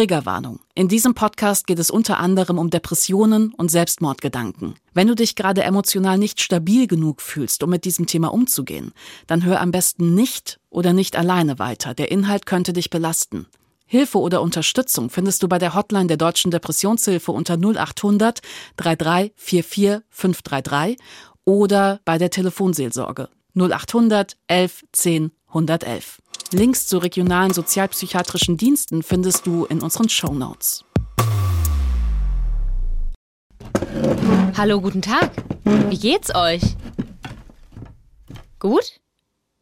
Triggerwarnung. In diesem Podcast geht es unter anderem um Depressionen und Selbstmordgedanken. Wenn du dich gerade emotional nicht stabil genug fühlst, um mit diesem Thema umzugehen, dann hör am besten nicht oder nicht alleine weiter. Der Inhalt könnte dich belasten. Hilfe oder Unterstützung findest du bei der Hotline der Deutschen Depressionshilfe unter 0800 3344 533 oder bei der Telefonseelsorge 0800 11 10 111. Links zu regionalen sozialpsychiatrischen Diensten findest du in unseren Show Notes. Hallo, guten Tag. Wie geht's euch? Gut?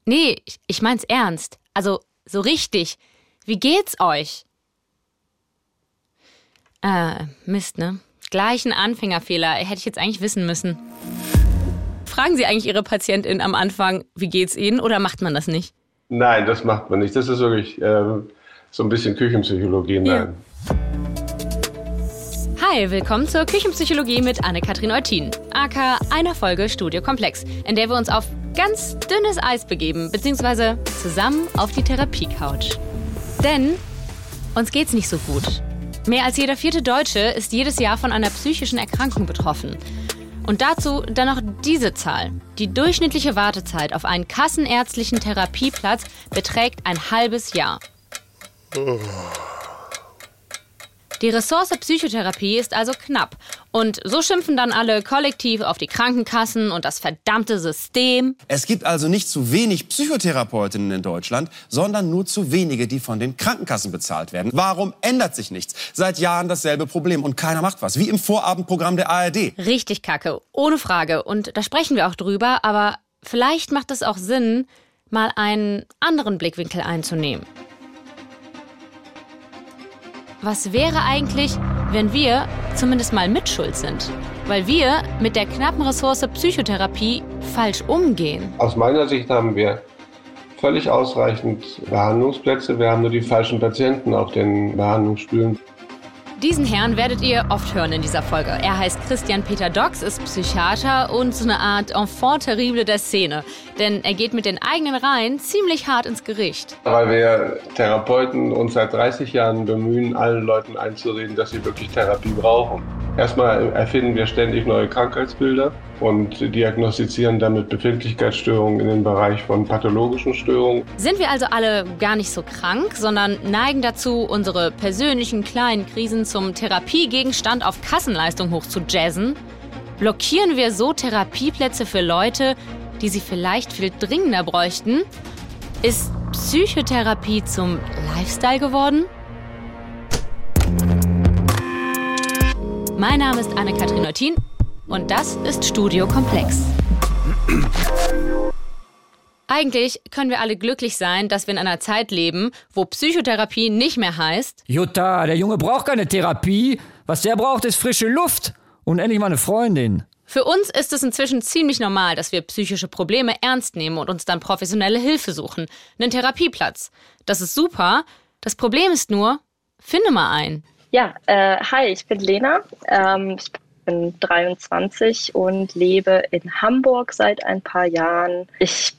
Nee, ich, ich mein's ernst. Also, so richtig. Wie geht's euch? Äh, Mist, ne? Gleich ein Anfängerfehler. Hätte ich jetzt eigentlich wissen müssen. Fragen Sie eigentlich Ihre Patientin am Anfang, wie geht's Ihnen, oder macht man das nicht? Nein, das macht man nicht. Das ist wirklich ähm, so ein bisschen Küchenpsychologie. Nein. Ja. Hi, willkommen zur Küchenpsychologie mit Anne-Kathrin Eutin, aka einer Folge Studio Komplex, in der wir uns auf ganz dünnes Eis begeben, beziehungsweise zusammen auf die Therapie-Couch. Denn uns geht's nicht so gut. Mehr als jeder vierte Deutsche ist jedes Jahr von einer psychischen Erkrankung betroffen. Und dazu dann noch diese Zahl. Die durchschnittliche Wartezeit auf einen kassenärztlichen Therapieplatz beträgt ein halbes Jahr. Oh. Die Ressource Psychotherapie ist also knapp. Und so schimpfen dann alle kollektiv auf die Krankenkassen und das verdammte System. Es gibt also nicht zu wenig Psychotherapeutinnen in Deutschland, sondern nur zu wenige, die von den Krankenkassen bezahlt werden. Warum ändert sich nichts? Seit Jahren dasselbe Problem und keiner macht was. Wie im Vorabendprogramm der ARD. Richtig kacke, ohne Frage. Und da sprechen wir auch drüber, aber vielleicht macht es auch Sinn, mal einen anderen Blickwinkel einzunehmen. Was wäre eigentlich, wenn wir zumindest mal mitschuld sind? Weil wir mit der knappen Ressource Psychotherapie falsch umgehen. Aus meiner Sicht haben wir völlig ausreichend Behandlungsplätze. Wir haben nur die falschen Patienten auf den Behandlungsstühlen. Diesen Herrn werdet ihr oft hören in dieser Folge. Er heißt Christian Peter Dox, ist Psychiater und so eine Art Enfant terrible der Szene. Denn er geht mit den eigenen Reihen ziemlich hart ins Gericht. Weil wir Therapeuten uns seit 30 Jahren bemühen, allen Leuten einzureden, dass sie wirklich Therapie brauchen. Erstmal erfinden wir ständig neue Krankheitsbilder und diagnostizieren damit Befindlichkeitsstörungen in den Bereich von pathologischen Störungen. Sind wir also alle gar nicht so krank, sondern neigen dazu, unsere persönlichen kleinen Krisen zum Therapiegegenstand auf Kassenleistung hoch zu jazzen? Blockieren wir so Therapieplätze für Leute, die sie vielleicht viel dringender bräuchten? Ist Psychotherapie zum Lifestyle geworden? Mein Name ist Anne-Kathrin Eutin und das ist Studio Komplex. Eigentlich können wir alle glücklich sein, dass wir in einer Zeit leben, wo Psychotherapie nicht mehr heißt. Jutta, der Junge braucht keine Therapie. Was der braucht, ist frische Luft und endlich mal eine Freundin. Für uns ist es inzwischen ziemlich normal, dass wir psychische Probleme ernst nehmen und uns dann professionelle Hilfe suchen. Einen Therapieplatz. Das ist super. Das Problem ist nur, finde mal einen. Ja, äh, hi, ich bin Lena. Ähm, ich bin 23 und lebe in Hamburg seit ein paar Jahren. Ich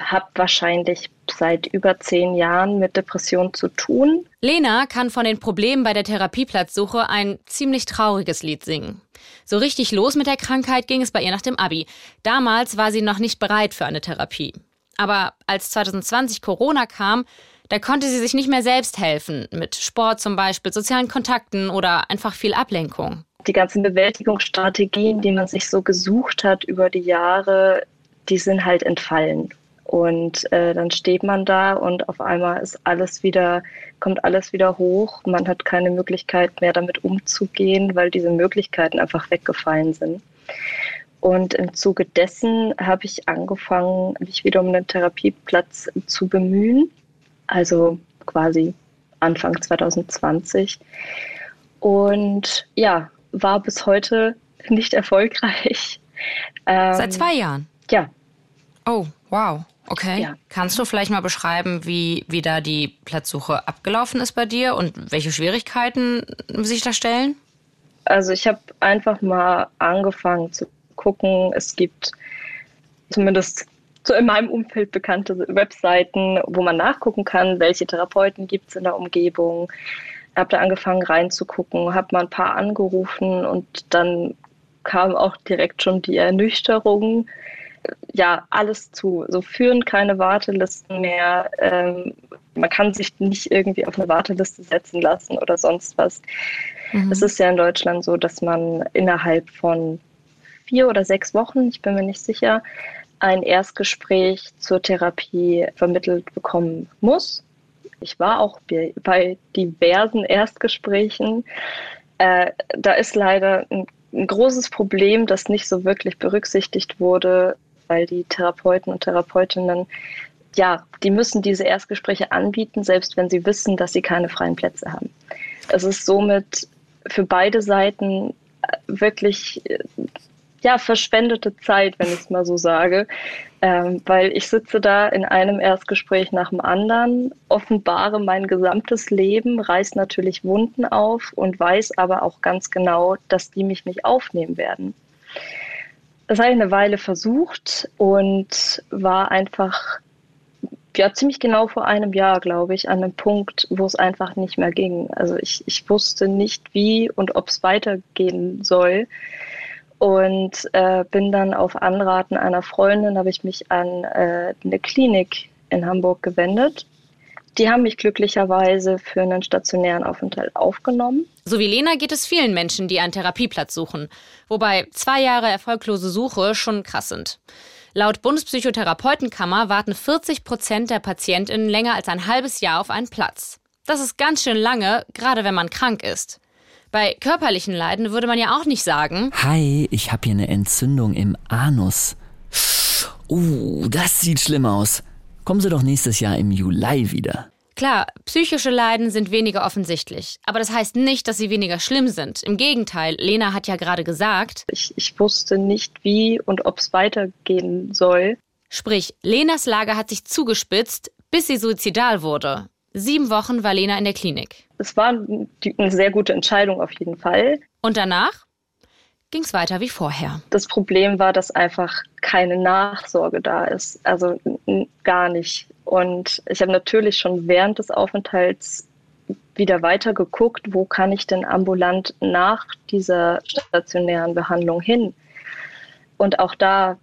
habe wahrscheinlich seit über zehn Jahren mit Depressionen zu tun. Lena kann von den Problemen bei der Therapieplatzsuche ein ziemlich trauriges Lied singen. So richtig los mit der Krankheit ging es bei ihr nach dem Abi. Damals war sie noch nicht bereit für eine Therapie. Aber als 2020 Corona kam, da konnte sie sich nicht mehr selbst helfen, mit Sport zum Beispiel, sozialen Kontakten oder einfach viel Ablenkung. Die ganzen Bewältigungsstrategien, die man sich so gesucht hat über die Jahre, die sind halt entfallen. Und äh, dann steht man da und auf einmal ist alles wieder, kommt alles wieder hoch. Man hat keine Möglichkeit mehr damit umzugehen, weil diese Möglichkeiten einfach weggefallen sind. Und im Zuge dessen habe ich angefangen, mich wieder um einen Therapieplatz zu bemühen also quasi Anfang 2020. Und ja, war bis heute nicht erfolgreich. Ähm, Seit zwei Jahren? Ja. Oh, wow. Okay. Ja. Kannst du vielleicht mal beschreiben, wie, wie da die Platzsuche abgelaufen ist bei dir und welche Schwierigkeiten sich da stellen? Also ich habe einfach mal angefangen zu gucken. Es gibt zumindest so in meinem Umfeld bekannte Webseiten, wo man nachgucken kann, welche Therapeuten gibt es in der Umgebung. Habe da angefangen reinzugucken, habe mal ein paar angerufen und dann kam auch direkt schon die Ernüchterung. Ja, alles zu. So führen keine Wartelisten mehr. Ähm, man kann sich nicht irgendwie auf eine Warteliste setzen lassen oder sonst was. Mhm. Es ist ja in Deutschland so, dass man innerhalb von vier oder sechs Wochen, ich bin mir nicht sicher, ein Erstgespräch zur Therapie vermittelt bekommen muss. Ich war auch bei diversen Erstgesprächen. Äh, da ist leider ein, ein großes Problem, das nicht so wirklich berücksichtigt wurde, weil die Therapeuten und Therapeutinnen ja, die müssen diese Erstgespräche anbieten, selbst wenn sie wissen, dass sie keine freien Plätze haben. Es ist somit für beide Seiten äh, wirklich äh, ja, verschwendete Zeit, wenn ich es mal so sage, ähm, weil ich sitze da in einem Erstgespräch nach dem anderen, offenbare mein gesamtes Leben, reiß natürlich Wunden auf und weiß aber auch ganz genau, dass die mich nicht aufnehmen werden. Das habe ich eine Weile versucht und war einfach ja, ziemlich genau vor einem Jahr, glaube ich, an einem Punkt, wo es einfach nicht mehr ging. Also ich, ich wusste nicht, wie und ob es weitergehen soll. Und äh, bin dann auf Anraten einer Freundin, habe ich mich an äh, eine Klinik in Hamburg gewendet. Die haben mich glücklicherweise für einen stationären Aufenthalt aufgenommen. So wie Lena geht es vielen Menschen, die einen Therapieplatz suchen. Wobei zwei Jahre erfolglose Suche schon krass sind. Laut Bundespsychotherapeutenkammer warten 40 Prozent der PatientInnen länger als ein halbes Jahr auf einen Platz. Das ist ganz schön lange, gerade wenn man krank ist. Bei körperlichen Leiden würde man ja auch nicht sagen, Hi, ich habe hier eine Entzündung im Anus. Uh, das sieht schlimm aus. Kommen Sie doch nächstes Jahr im Juli wieder. Klar, psychische Leiden sind weniger offensichtlich, aber das heißt nicht, dass sie weniger schlimm sind. Im Gegenteil, Lena hat ja gerade gesagt, ich, ich wusste nicht, wie und ob es weitergehen soll. Sprich, Lenas Lage hat sich zugespitzt, bis sie suizidal wurde. Sieben Wochen war Lena in der Klinik. Es war eine sehr gute Entscheidung auf jeden Fall. Und danach ging es weiter wie vorher. Das Problem war, dass einfach keine Nachsorge da ist. Also gar nicht. Und ich habe natürlich schon während des Aufenthalts wieder weiter geguckt, wo kann ich denn ambulant nach dieser stationären Behandlung hin. Und auch da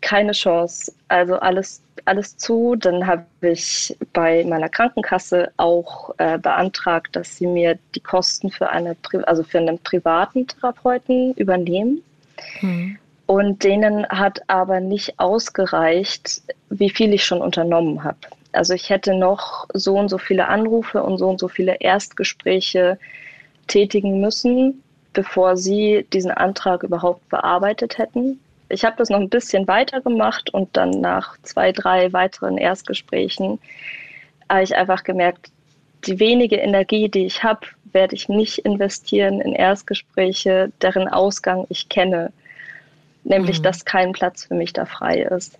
keine Chance. Also alles, alles zu. Dann habe ich bei meiner Krankenkasse auch äh, beantragt, dass sie mir die Kosten für, eine, also für einen privaten Therapeuten übernehmen. Mhm. Und denen hat aber nicht ausgereicht, wie viel ich schon unternommen habe. Also ich hätte noch so und so viele Anrufe und so und so viele Erstgespräche tätigen müssen, bevor sie diesen Antrag überhaupt bearbeitet hätten. Ich habe das noch ein bisschen weiter gemacht und dann nach zwei, drei weiteren Erstgesprächen habe ich einfach gemerkt, die wenige Energie, die ich habe, werde ich nicht investieren in Erstgespräche, deren Ausgang ich kenne nämlich mhm. dass kein Platz für mich da frei ist.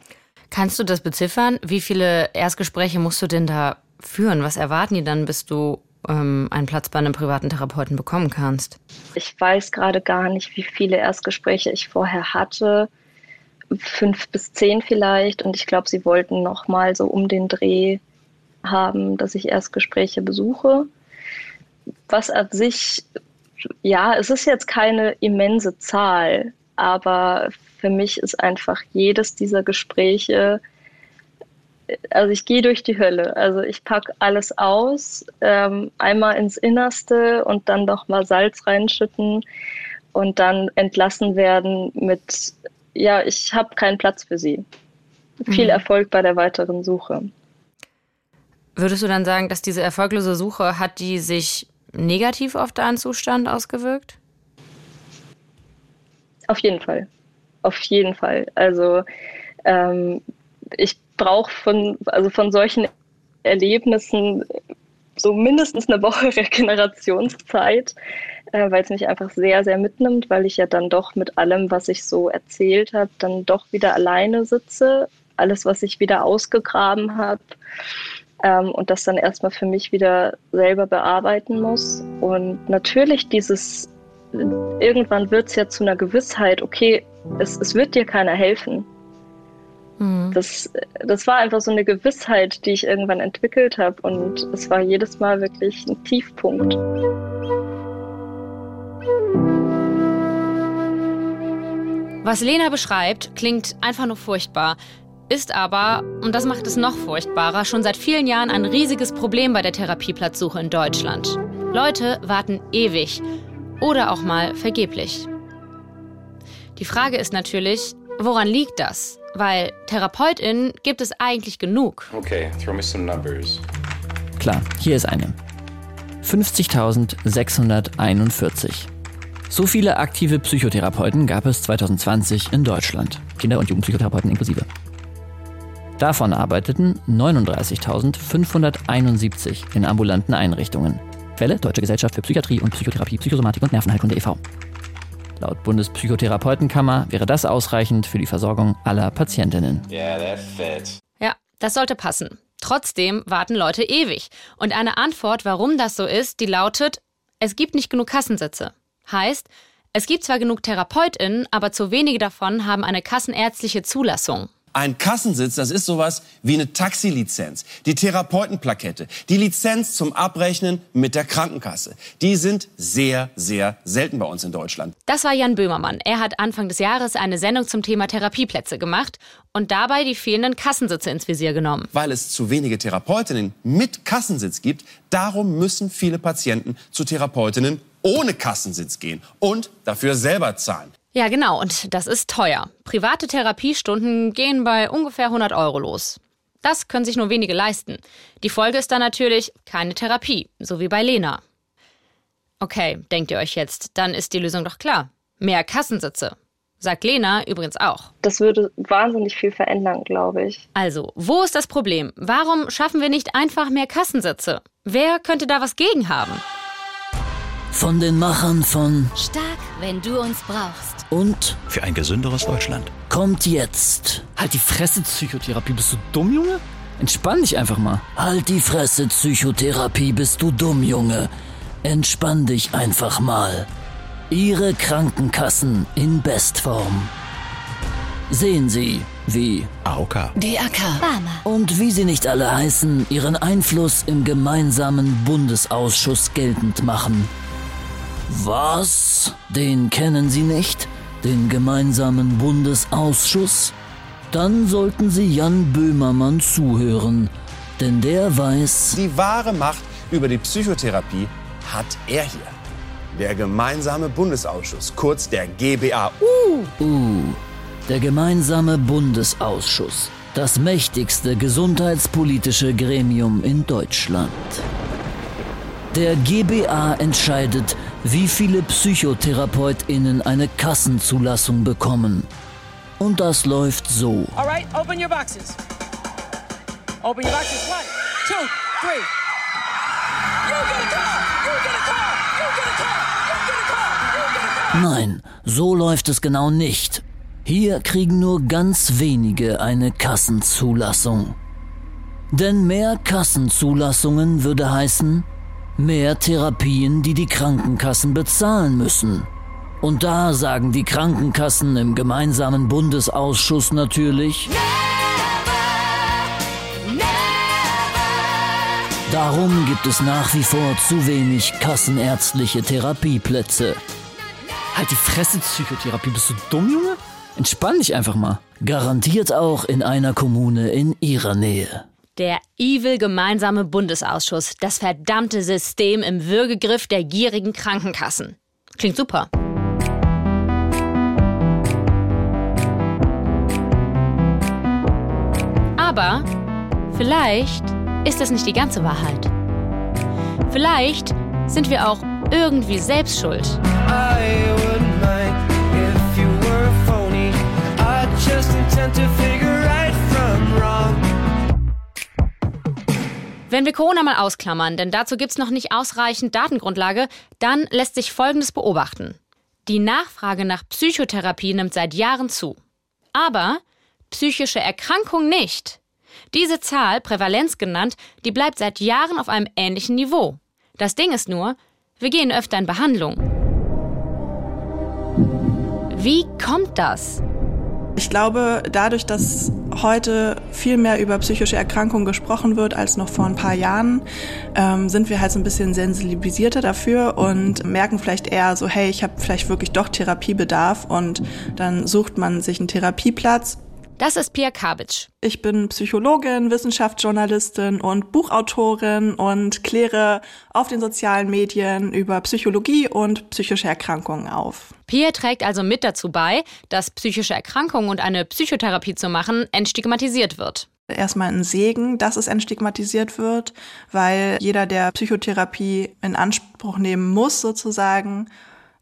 Kannst du das beziffern? Wie viele Erstgespräche musst du denn da führen? Was erwarten die dann, bis du ähm, einen Platz bei einem privaten Therapeuten bekommen kannst? Ich weiß gerade gar nicht, wie viele Erstgespräche ich vorher hatte. Fünf bis zehn vielleicht. Und ich glaube, sie wollten noch mal so um den Dreh haben, dass ich Erstgespräche besuche. Was an sich, ja, es ist jetzt keine immense Zahl. Aber für mich ist einfach jedes dieser Gespräche, also ich gehe durch die Hölle. Also ich packe alles aus, ähm, einmal ins Innerste und dann noch mal Salz reinschütten und dann entlassen werden mit, ja, ich habe keinen Platz für Sie. Viel mhm. Erfolg bei der weiteren Suche. Würdest du dann sagen, dass diese erfolglose Suche hat die sich negativ auf deinen Zustand ausgewirkt? Auf jeden Fall. Auf jeden Fall. Also ähm, ich brauche von, also von solchen Erlebnissen so mindestens eine Woche Regenerationszeit, äh, weil es mich einfach sehr, sehr mitnimmt, weil ich ja dann doch mit allem, was ich so erzählt habe, dann doch wieder alleine sitze. Alles, was ich wieder ausgegraben habe ähm, und das dann erstmal für mich wieder selber bearbeiten muss. Und natürlich dieses irgendwann wird es ja zu einer Gewissheit, okay, es, es wird dir keiner helfen. Mhm. Das, das war einfach so eine Gewissheit, die ich irgendwann entwickelt habe und es war jedes Mal wirklich ein Tiefpunkt. Was Lena beschreibt, klingt einfach nur furchtbar, ist aber, und das macht es noch furchtbarer, schon seit vielen Jahren ein riesiges Problem bei der Therapieplatzsuche in Deutschland. Leute warten ewig oder auch mal vergeblich. Die Frage ist natürlich, woran liegt das? Weil TherapeutInnen gibt es eigentlich genug. Okay, throw me some numbers. Klar, hier ist eine. 50.641. So viele aktive Psychotherapeuten gab es 2020 in Deutschland. Kinder- und Jugendpsychotherapeuten inklusive. Davon arbeiteten 39.571 in ambulanten Einrichtungen. Quelle Deutsche Gesellschaft für Psychiatrie und Psychotherapie, Psychosomatik und Nervenheilkunde e.V. Laut Bundespsychotherapeutenkammer wäre das ausreichend für die Versorgung aller Patientinnen. Yeah, that fits. Ja, das sollte passen. Trotzdem warten Leute ewig. Und eine Antwort, warum das so ist, die lautet, es gibt nicht genug Kassensitze. Heißt, es gibt zwar genug TherapeutInnen, aber zu wenige davon haben eine kassenärztliche Zulassung. Ein Kassensitz, das ist sowas wie eine Taxilizenz, die Therapeutenplakette, die Lizenz zum Abrechnen mit der Krankenkasse. Die sind sehr, sehr selten bei uns in Deutschland. Das war Jan Böhmermann. Er hat Anfang des Jahres eine Sendung zum Thema Therapieplätze gemacht und dabei die fehlenden Kassensitze ins Visier genommen. Weil es zu wenige Therapeutinnen mit Kassensitz gibt, darum müssen viele Patienten zu Therapeutinnen ohne Kassensitz gehen und dafür selber zahlen. Ja, genau. Und das ist teuer. Private Therapiestunden gehen bei ungefähr 100 Euro los. Das können sich nur wenige leisten. Die Folge ist dann natürlich keine Therapie, so wie bei Lena. Okay, denkt ihr euch jetzt, dann ist die Lösung doch klar. Mehr Kassensitze. Sagt Lena übrigens auch. Das würde wahnsinnig viel verändern, glaube ich. Also, wo ist das Problem? Warum schaffen wir nicht einfach mehr Kassensitze? Wer könnte da was gegen haben? Von den Machern von Stark, wenn du uns brauchst. und Für ein gesünderes Deutschland. kommt jetzt. Halt die Fresse, Psychotherapie. Bist du dumm, Junge? Entspann dich einfach mal. Halt die Fresse, Psychotherapie, bist du dumm, Junge. Entspann dich einfach mal. Ihre Krankenkassen in Bestform. Sehen Sie, wie AOK. DAK. Barmer. und wie sie nicht alle heißen, ihren Einfluss im gemeinsamen Bundesausschuss geltend machen. Was? Den kennen Sie nicht? Den gemeinsamen Bundesausschuss? Dann sollten Sie Jan Böhmermann zuhören, denn der weiß, Die wahre Macht über die Psychotherapie hat er hier. Der gemeinsame Bundesausschuss, kurz der GBA. uh, der gemeinsame Bundesausschuss, das mächtigste gesundheitspolitische Gremium in Deutschland. Der GBA entscheidet, wie viele PsychotherapeutInnen eine Kassenzulassung bekommen. Und das läuft so. All right, open your boxes. Open your boxes. One, two, three. You get a call. You get a call. You get a call. You get a call. You get a call. Nein, so läuft es genau nicht. Hier kriegen nur ganz wenige eine Kassenzulassung. Denn mehr Kassenzulassungen würde heißen, mehr Therapien, die die Krankenkassen bezahlen müssen. Und da sagen die Krankenkassen im gemeinsamen Bundesausschuss natürlich, darum gibt es nach wie vor zu wenig kassenärztliche Therapieplätze. Halt die Fresse, Psychotherapie. Bist du dumm, Junge? Entspann dich einfach mal. Garantiert auch in einer Kommune in ihrer Nähe. Der evil gemeinsame Bundesausschuss, das verdammte System im Würgegriff der gierigen Krankenkassen. Klingt super. Aber vielleicht ist das nicht die ganze Wahrheit. Vielleicht sind wir auch irgendwie selbst schuld. I wouldn't mind if you were phony. I just intend to figure Wenn wir Corona mal ausklammern, denn dazu gibt's noch nicht ausreichend Datengrundlage, dann lässt sich Folgendes beobachten. Die Nachfrage nach Psychotherapie nimmt seit Jahren zu. Aber psychische Erkrankung nicht. Diese Zahl, Prävalenz genannt, die bleibt seit Jahren auf einem ähnlichen Niveau. Das Ding ist nur, wir gehen öfter in Behandlung. Wie kommt das? Ich glaube, dadurch, dass heute viel mehr über psychische Erkrankungen gesprochen wird als noch vor ein paar Jahren, ähm, sind wir halt so ein bisschen sensibilisierter dafür und merken vielleicht eher so, hey, ich habe vielleicht wirklich doch Therapiebedarf und dann sucht man sich einen Therapieplatz das ist Pia Kabitsch. Ich bin Psychologin, Wissenschaftsjournalistin und Buchautorin und kläre auf den sozialen Medien über Psychologie und psychische Erkrankungen auf. Pia trägt also mit dazu bei, dass psychische Erkrankungen und eine Psychotherapie zu machen entstigmatisiert wird erstmal ein Segen, dass es entstigmatisiert wird, weil jeder, der Psychotherapie in Anspruch nehmen muss, sozusagen,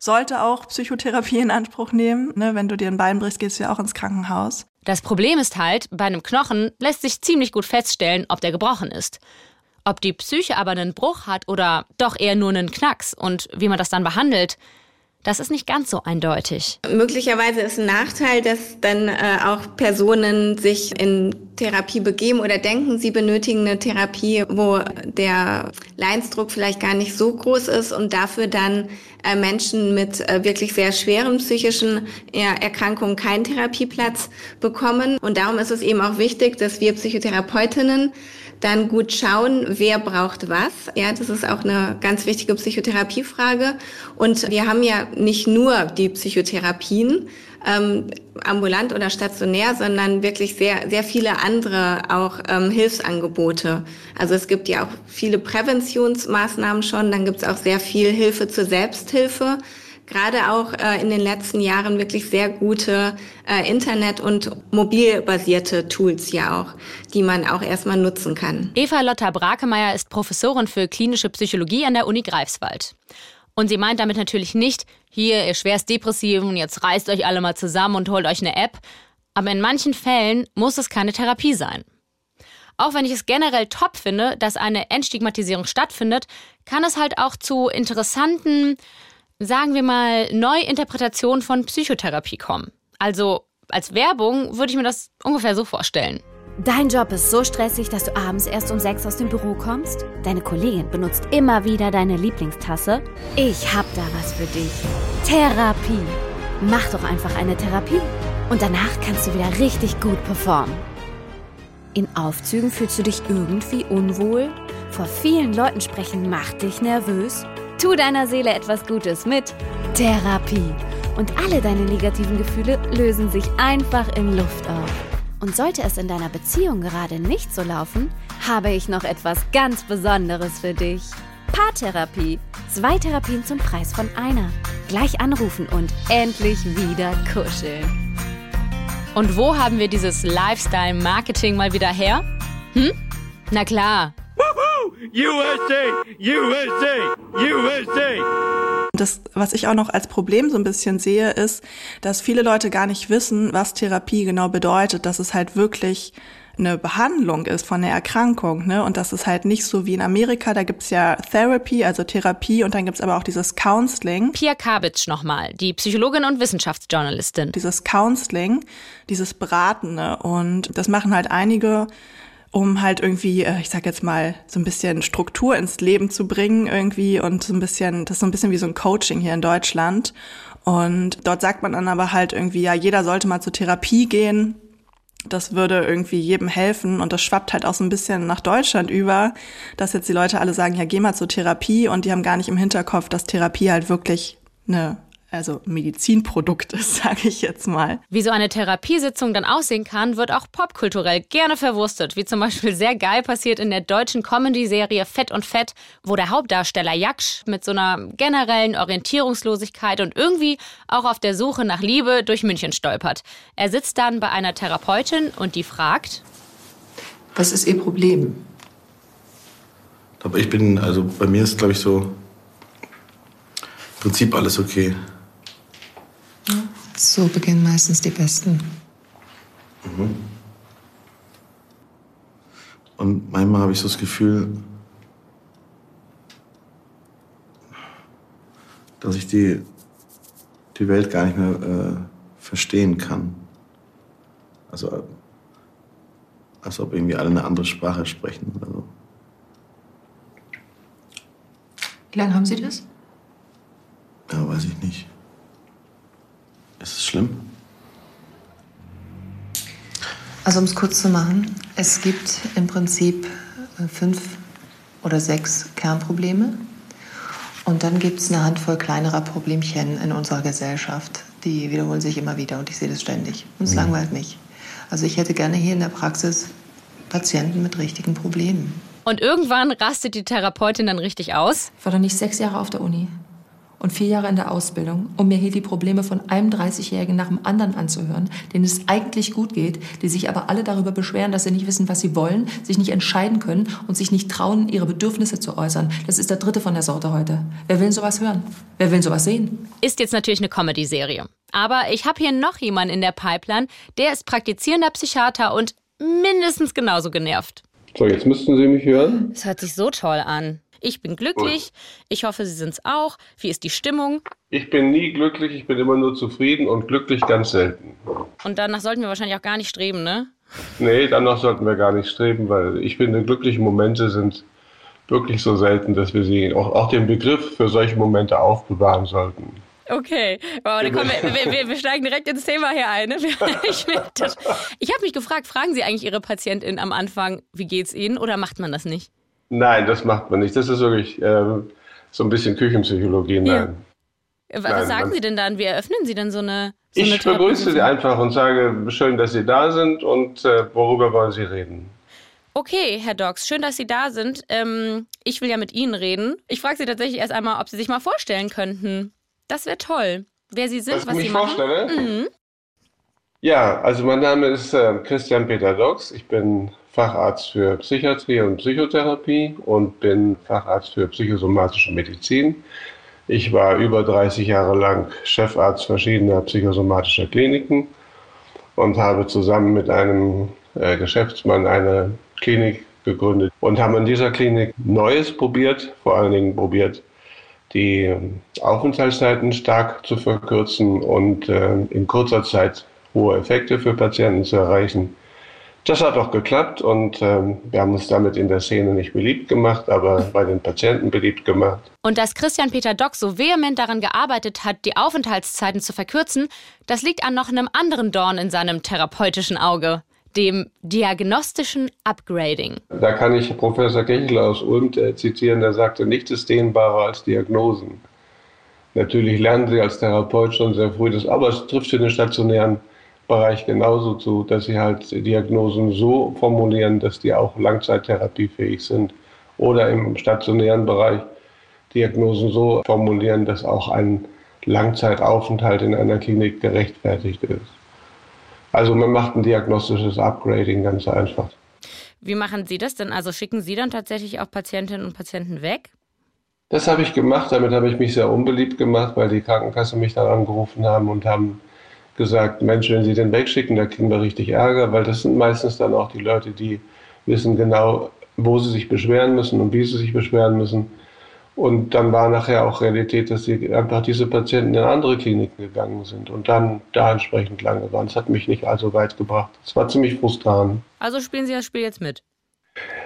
sollte auch Psychotherapie in Anspruch nehmen. Ne, wenn du dir ein Bein brichst, gehst du ja auch ins Krankenhaus. Das Problem ist halt, bei einem Knochen lässt sich ziemlich gut feststellen, ob der gebrochen ist. Ob die Psyche aber einen Bruch hat oder doch eher nur einen Knacks und wie man das dann behandelt, das ist nicht ganz so eindeutig. Möglicherweise ist ein Nachteil, dass dann äh, auch Personen sich in Therapie begeben oder denken, sie benötigen eine Therapie, wo der Leinsdruck vielleicht gar nicht so groß ist und dafür dann äh, Menschen mit äh, wirklich sehr schweren psychischen Erkrankungen keinen Therapieplatz bekommen. Und darum ist es eben auch wichtig, dass wir Psychotherapeutinnen dann gut schauen, wer braucht was. Ja, das ist auch eine ganz wichtige Psychotherapiefrage. Und wir haben ja nicht nur die Psychotherapien, ähm, ambulant oder stationär, sondern wirklich sehr, sehr viele andere auch ähm, Hilfsangebote. Also es gibt ja auch viele Präventionsmaßnahmen schon, dann gibt es auch sehr viel Hilfe zur Selbsthilfe gerade auch äh, in den letzten Jahren wirklich sehr gute äh, Internet- und mobilbasierte Tools ja auch, die man auch erstmal nutzen kann. Eva Lotta Brakemeyer ist Professorin für klinische Psychologie an der Uni Greifswald. Und sie meint damit natürlich nicht, hier, ihr schwerst depressiv und jetzt reißt euch alle mal zusammen und holt euch eine App. Aber in manchen Fällen muss es keine Therapie sein. Auch wenn ich es generell top finde, dass eine Entstigmatisierung stattfindet, kann es halt auch zu interessanten, sagen wir mal, Neuinterpretationen von Psychotherapie kommen. Also als Werbung würde ich mir das ungefähr so vorstellen. Dein Job ist so stressig, dass du abends erst um sechs aus dem Büro kommst? Deine Kollegin benutzt immer wieder deine Lieblingstasse? Ich hab da was für dich. Therapie. Mach doch einfach eine Therapie und danach kannst du wieder richtig gut performen. In Aufzügen fühlst du dich irgendwie unwohl? Vor vielen Leuten sprechen macht dich nervös? Tu deiner Seele etwas Gutes mit Therapie. Und alle deine negativen Gefühle lösen sich einfach in Luft auf. Und sollte es in deiner Beziehung gerade nicht so laufen, habe ich noch etwas ganz Besonderes für dich. Paartherapie. Zwei Therapien zum Preis von einer. Gleich anrufen und endlich wieder kuscheln. Und wo haben wir dieses Lifestyle-Marketing mal wieder her? Hm? Na klar. USA! USA! USA! Das, was ich auch noch als Problem so ein bisschen sehe, ist, dass viele Leute gar nicht wissen, was Therapie genau bedeutet, dass es halt wirklich eine Behandlung ist von der Erkrankung, ne? Und das ist halt nicht so wie in Amerika, da gibt's ja Therapy, also Therapie, und dann gibt's aber auch dieses Counseling. Pia Kabitsch nochmal, die Psychologin und Wissenschaftsjournalistin. Dieses Counseling, dieses Beratende. Und das machen halt einige um halt irgendwie, äh, ich sag jetzt mal, so ein bisschen Struktur ins Leben zu bringen irgendwie und so ein bisschen, das ist so ein bisschen wie so ein Coaching hier in Deutschland. Und dort sagt man dann aber halt irgendwie, ja, jeder sollte mal zur Therapie gehen. Das würde irgendwie jedem helfen und das schwappt halt auch so ein bisschen nach Deutschland über, dass jetzt die Leute alle sagen, ja, geh mal zur Therapie und die haben gar nicht im Hinterkopf, dass Therapie halt wirklich eine also Medizinprodukt ist, sage ich jetzt mal. Wie so eine Therapiesitzung dann aussehen kann, wird auch popkulturell gerne verwurstet, wie zum Beispiel sehr geil passiert in der deutschen Comedy-Serie Fett und Fett, wo der Hauptdarsteller Jaksch mit so einer generellen Orientierungslosigkeit und irgendwie auch auf der Suche nach Liebe durch München stolpert. Er sitzt dann bei einer Therapeutin und die fragt, was ist Ihr Problem? Aber ich bin, also bei mir ist, glaube ich, so im Prinzip alles okay. So beginnen meistens die Besten. Mhm. Und manchmal habe ich so das Gefühl, dass ich die, die Welt gar nicht mehr äh, verstehen kann. Also, als ob irgendwie alle eine andere Sprache sprechen. Also. Wie lange haben Sie das? Ja, weiß ich nicht. Ist es schlimm? Also um es kurz zu machen, es gibt im Prinzip äh, fünf oder sechs Kernprobleme. Und dann gibt es eine Handvoll kleinerer Problemchen in unserer Gesellschaft. Die wiederholen sich immer wieder und ich sehe das ständig. Und es Mhm. langweilt mich. Also ich hätte gerne hier in der Praxis Patienten mit richtigen Problemen. Und irgendwann rastet die Therapeutin dann richtig aus. Ich war doch nicht sechs Jahre auf der Uni und vier Jahre in der Ausbildung, um mir hier die Probleme von einem 30-Jährigen nach dem anderen anzuhören, denen es eigentlich gut geht, die sich aber alle darüber beschweren, dass sie nicht wissen, was sie wollen, sich nicht entscheiden können und sich nicht trauen, ihre Bedürfnisse zu äußern. Das ist der dritte von der Sorte heute. Wer will sowas hören? Wer will sowas sehen? Ist jetzt natürlich eine Comedy-Serie. Aber ich habe hier noch jemanden in der Pipeline, der ist praktizierender Psychiater und mindestens genauso genervt. So, jetzt müssten Sie mich hören. Es hört sich so toll an. Ich bin glücklich. Ich hoffe, Sie sind's auch. Wie ist die Stimmung? Ich bin nie glücklich, ich bin immer nur zufrieden und glücklich ganz selten. Und danach sollten wir wahrscheinlich auch gar nicht streben, ne? Nee, danach sollten wir gar nicht streben, weil ich finde, glückliche Momente sind wirklich so selten, dass wir sie auch, auch den Begriff für solche Momente aufbewahren sollten. Okay, wow, dann kommen wir, wir, wir, wir steigen direkt ins Thema hier ein. Ne? Ich, ich habe mich gefragt, fragen Sie eigentlich Ihre PatientInnen am Anfang, wie geht's Ihnen oder macht man das nicht? Nein, das macht man nicht. Das ist wirklich ähm, so ein bisschen Küchenpsychologie. Nein. Was Nein, sagen man- Sie denn dann? Wie eröffnen Sie denn so eine, so eine Ich begrüße Sie einfach und sage, schön, dass Sie da sind und äh, worüber wollen Sie reden? Okay, Herr Dox, schön, dass Sie da sind. Ähm, ich will ja mit Ihnen reden. Ich frage Sie tatsächlich erst einmal, ob Sie sich mal vorstellen könnten. Das wäre toll. Wer Sie sind, Dass ich was mich Sie machen. vorstelle? Mhm. Ja, also mein Name ist äh, Christian Peter Dox. Ich bin Facharzt für Psychiatrie und Psychotherapie und bin Facharzt für psychosomatische Medizin. Ich war über 30 Jahre lang Chefarzt verschiedener psychosomatischer Kliniken und habe zusammen mit einem äh, Geschäftsmann eine Klinik gegründet und haben in dieser Klinik Neues probiert, vor allen Dingen probiert, die Aufenthaltszeiten stark zu verkürzen und äh, in kurzer Zeit hohe Effekte für Patienten zu erreichen. Das hat auch geklappt und ähm, wir haben uns damit in der Szene nicht beliebt gemacht, aber bei den Patienten beliebt gemacht. Und dass Christian Peter Dock so vehement daran gearbeitet hat, die Aufenthaltszeiten zu verkürzen, das liegt an noch einem anderen Dorn in seinem therapeutischen Auge, dem diagnostischen Upgrading. Da kann ich Professor Kechler aus Ulm äh, zitieren, der sagte, nichts ist dehnbarer als Diagnosen. Natürlich lernen Sie als Therapeut schon sehr früh das, aber es trifft für den stationären Bereich genauso zu, dass Sie halt Diagnosen so formulieren, dass die auch langzeittherapiefähig sind. Oder im stationären Bereich Diagnosen so formulieren, dass auch ein Langzeitaufenthalt in einer Klinik gerechtfertigt ist. Also man macht ein diagnostisches Upgrading ganz einfach. Wie machen Sie das denn? Also schicken Sie dann tatsächlich auch Patientinnen und Patienten weg? Das habe ich gemacht, damit habe ich mich sehr unbeliebt gemacht, weil die Krankenkasse mich dann angerufen haben und haben gesagt, Mensch, wenn Sie den wegschicken, da kriegen wir richtig Ärger, weil das sind meistens dann auch die Leute, die wissen genau, wo sie sich beschweren müssen und wie sie sich beschweren müssen. Und dann war nachher auch Realität, dass sie einfach diese Patienten in andere Kliniken gegangen sind und dann da entsprechend lange waren. Das hat mich nicht allzu weit gebracht. Es war ziemlich frustrierend. Also spielen Sie das Spiel jetzt mit.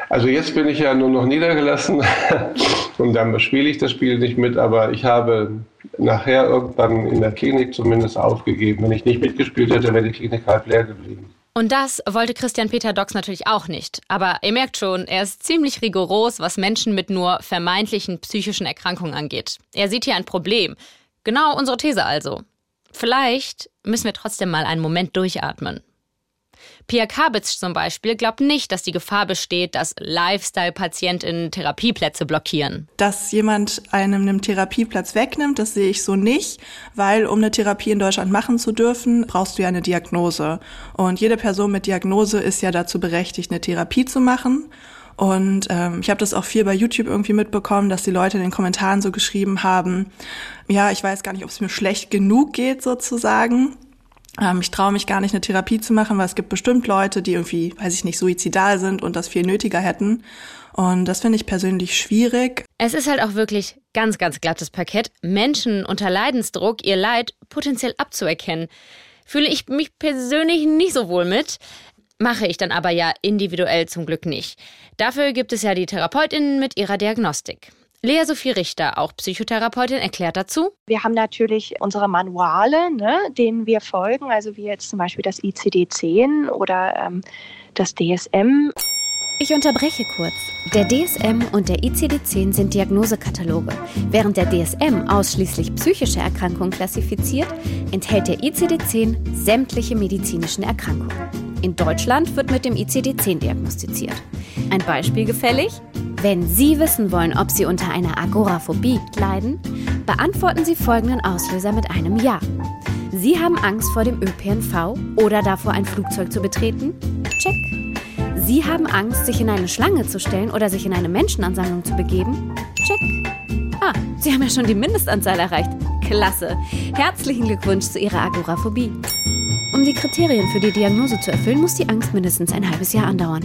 Also jetzt bin ich ja nur noch niedergelassen und dann spiele ich das Spiel nicht mit, aber ich habe nachher irgendwann in der Klinik zumindest aufgegeben. Wenn ich nicht mitgespielt hätte, wäre die Klinik halb leer geblieben. Und das wollte Christian Peter Dox natürlich auch nicht. Aber ihr merkt schon, er ist ziemlich rigoros, was Menschen mit nur vermeintlichen psychischen Erkrankungen angeht. Er sieht hier ein Problem. Genau unsere These also. Vielleicht müssen wir trotzdem mal einen Moment durchatmen. Pia Kabitz zum Beispiel glaubt nicht, dass die Gefahr besteht, dass Lifestyle-PatientInnen Therapieplätze blockieren. Dass jemand einem einen Therapieplatz wegnimmt, das sehe ich so nicht, weil um eine Therapie in Deutschland machen zu dürfen, brauchst du ja eine Diagnose. Und jede Person mit Diagnose ist ja dazu berechtigt, eine Therapie zu machen. Und ähm, ich habe das auch viel bei YouTube irgendwie mitbekommen, dass die Leute in den Kommentaren so geschrieben haben, ja, ich weiß gar nicht, ob es mir schlecht genug geht sozusagen. Ähm, ich traue mich gar nicht, eine Therapie zu machen, weil es gibt bestimmt Leute, die irgendwie, weiß ich nicht, suizidal sind und das viel nötiger hätten. Und das finde ich persönlich schwierig. Es ist halt auch wirklich ganz, ganz glattes Parkett, Menschen unter Leidensdruck ihr Leid potenziell abzuerkennen. Fühle ich mich persönlich nicht so wohl mit. Mache ich dann aber ja individuell zum Glück nicht. Dafür gibt es ja die TherapeutInnen mit ihrer Diagnostik. Lea Sophie Richter, auch Psychotherapeutin, erklärt dazu. Wir haben natürlich unsere Manuale, ne, denen wir folgen, also wie jetzt zum Beispiel das ICD-10 oder ähm, das DSM. Ich unterbreche kurz. Der DSM und der ICD-10 sind Diagnosekataloge. Während der DSM ausschließlich psychische Erkrankungen klassifiziert, enthält der ICD-10 sämtliche medizinischen Erkrankungen. In Deutschland wird mit dem ICD-10 diagnostiziert. Ein Beispiel gefällig? Wenn Sie wissen wollen, ob Sie unter einer Agoraphobie leiden, beantworten Sie folgenden Auslöser mit einem Ja. Sie haben Angst vor dem ÖPNV oder davor, ein Flugzeug zu betreten? Check. Sie haben Angst, sich in eine Schlange zu stellen oder sich in eine Menschenansammlung zu begeben? Check. Ah, Sie haben ja schon die Mindestanzahl erreicht. Klasse. Herzlichen Glückwunsch zu Ihrer Agoraphobie. Um die Kriterien für die Diagnose zu erfüllen, muss die Angst mindestens ein halbes Jahr andauern.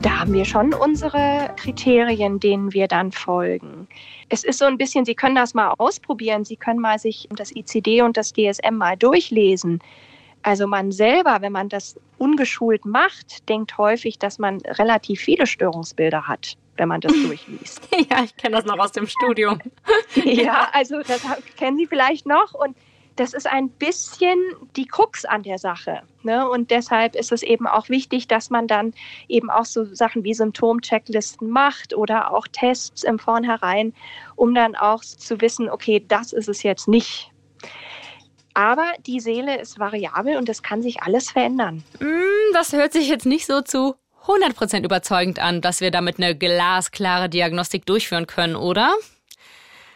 Da haben wir schon unsere Kriterien, denen wir dann folgen. Es ist so ein bisschen, Sie können das mal ausprobieren. Sie können mal sich das ICD und das DSM mal durchlesen. Also man selber, wenn man das ungeschult macht, denkt häufig, dass man relativ viele Störungsbilder hat, wenn man das durchliest. ja, ich kenne das noch aus dem Studium. ja, also das kennen Sie vielleicht noch und das ist ein bisschen die Krux an der Sache. Ne? Und deshalb ist es eben auch wichtig, dass man dann eben auch so Sachen wie Symptomchecklisten macht oder auch Tests im Vornherein, um dann auch zu wissen, okay, das ist es jetzt nicht. Aber die Seele ist variabel und es kann sich alles verändern. Mm, das hört sich jetzt nicht so zu 100% überzeugend an, dass wir damit eine glasklare Diagnostik durchführen können, oder?